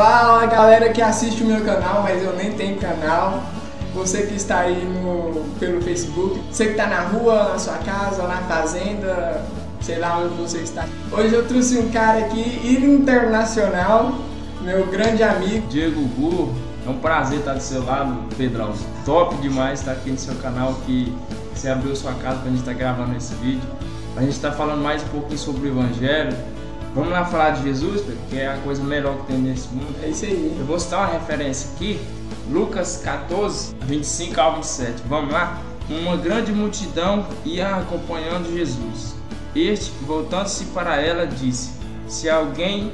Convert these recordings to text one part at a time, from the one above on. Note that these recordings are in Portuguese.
Fala galera que assiste o meu canal, mas eu nem tenho canal. Você que está aí no, pelo Facebook, você que está na rua, na sua casa, na fazenda, sei lá onde você está. Hoje eu trouxe um cara aqui internacional, meu grande amigo. Diego Gu, é um prazer estar do seu lado, Pedrão. Top demais estar aqui no seu canal, que você abriu sua casa para a gente estar gravando esse vídeo. A gente está falando mais um pouquinho sobre o Evangelho. Vamos lá falar de Jesus, que é a coisa melhor que tem nesse mundo. É isso aí. Eu vou citar uma referência aqui, Lucas 14, 25 ao 27. Vamos lá? Uma grande multidão ia acompanhando Jesus. Este, voltando-se para ela, disse: Se alguém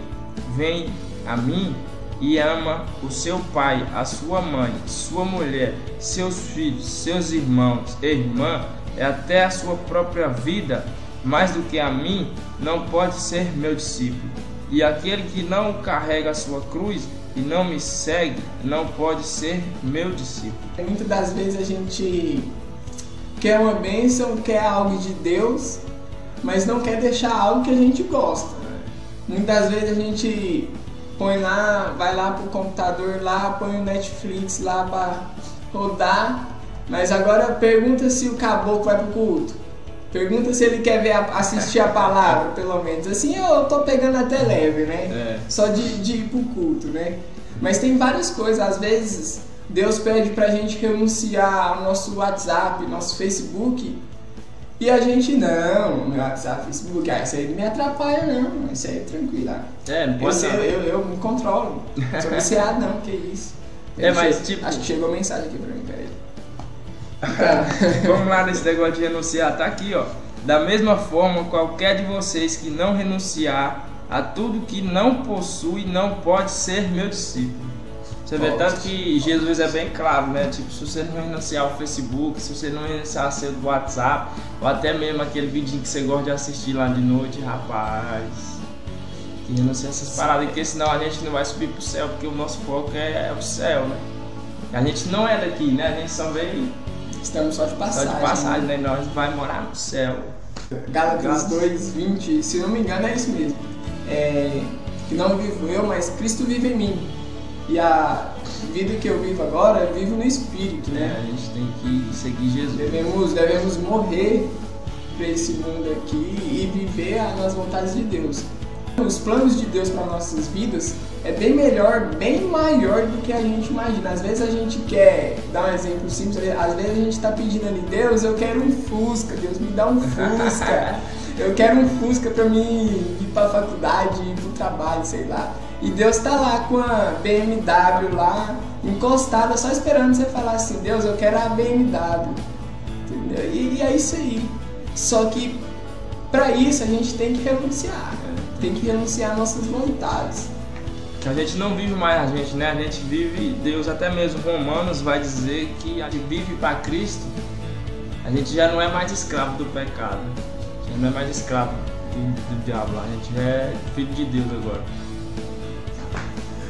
vem a mim e ama o seu pai, a sua mãe, sua mulher, seus filhos, seus irmãos e irmã, e até a sua própria vida, mais do que a mim, não pode ser meu discípulo. E aquele que não carrega a sua cruz e não me segue, não pode ser meu discípulo. Muitas das vezes a gente quer uma bênção, quer algo de Deus, mas não quer deixar algo que a gente gosta. Muitas vezes a gente põe lá, vai lá pro computador lá, põe o Netflix lá para rodar, mas agora pergunta se o caboclo vai pro culto. Pergunta se ele quer ver a, assistir a palavra, pelo menos. Assim eu tô pegando até leve, né? É. Só de, de ir pro culto, né? Mas tem várias coisas. Às vezes Deus pede pra gente renunciar ao nosso WhatsApp, nosso Facebook. E a gente, não, meu WhatsApp, Facebook, ah, isso aí não me atrapalha, não. Isso aí é tranquilo. ah. É, não Eu, pode sei, não. eu, eu me controlo. Sou viciado, não, que isso. É, mas, Chega- tipo- Acho que chegou mensagem aqui pra mim, peraí. Vamos lá nesse negócio de renunciar, tá aqui, ó. Da mesma forma, qualquer de vocês que não renunciar a tudo que não possui não pode ser meu discípulo. Você vê tanto que Jesus é bem claro, né? Tipo, se você não renunciar ao Facebook, se você não renunciar ao seu WhatsApp, ou até mesmo aquele vidinho que você gosta de assistir lá de noite, rapaz. Que renunciar essas paradas, porque senão a gente não vai subir pro céu, porque o nosso foco é, é o céu, né? A gente não é daqui, né? A gente só veio Estamos só de só passagem. de passagem, né? Nós vai morar no céu. Gálatas Gálatas. 2, 20, se não me engano é isso mesmo. É, que não vivo eu, mas Cristo vive em mim. E a vida que eu vivo agora, eu vivo no Espírito, né? né? A gente tem que seguir Jesus. Devemos, devemos morrer para esse mundo aqui e viver nas vontades de Deus. Os planos de Deus para nossas vidas é bem melhor, bem maior do que a gente imagina. Às vezes a gente quer, dar um exemplo simples, às vezes a gente está pedindo ali, Deus, eu quero um Fusca, Deus me dá um Fusca. eu quero um Fusca para mim ir para a faculdade, ir para o trabalho, sei lá. E Deus tá lá com a BMW lá, encostada, só esperando você falar assim, Deus, eu quero a BMW. Entendeu? E, e é isso aí. Só que para isso a gente tem que renunciar. Tem que renunciar às nossas vontades. A gente não vive mais a gente, né? A gente vive, Deus até mesmo Romanos vai dizer que a gente vive para Cristo. A gente já não é mais escravo do pecado. A gente não é mais escravo do, do diabo. A gente é filho de Deus agora.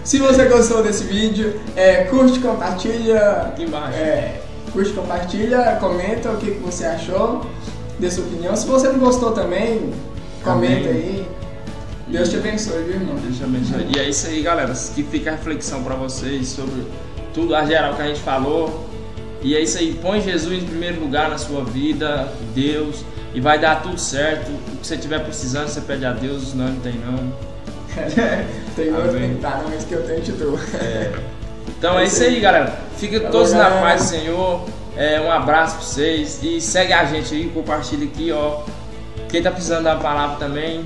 Se você gostou desse vídeo, é, curte, compartilha. Aqui embaixo. É, curte, compartilha, comenta o que, que você achou, dê sua opinião. Se você não gostou também, comenta Amém. aí. Deus te abençoe, viu, irmão? Deixa eu abençoe. E é isso aí, galera. Que fica a reflexão para vocês sobre tudo a geral que a gente falou. E é isso aí. Põe Jesus em primeiro lugar na sua vida, Deus, e vai dar tudo certo. O que você tiver precisando, você pede a Deus, não, não tem não. tem Amém. que tá, não, mas que eu tenho te dou. Então é isso aí, galera. Fiquem todos na paz do Senhor. É, um abraço pra vocês. E segue a gente aí, compartilha aqui, ó. Quem tá precisando da palavra também,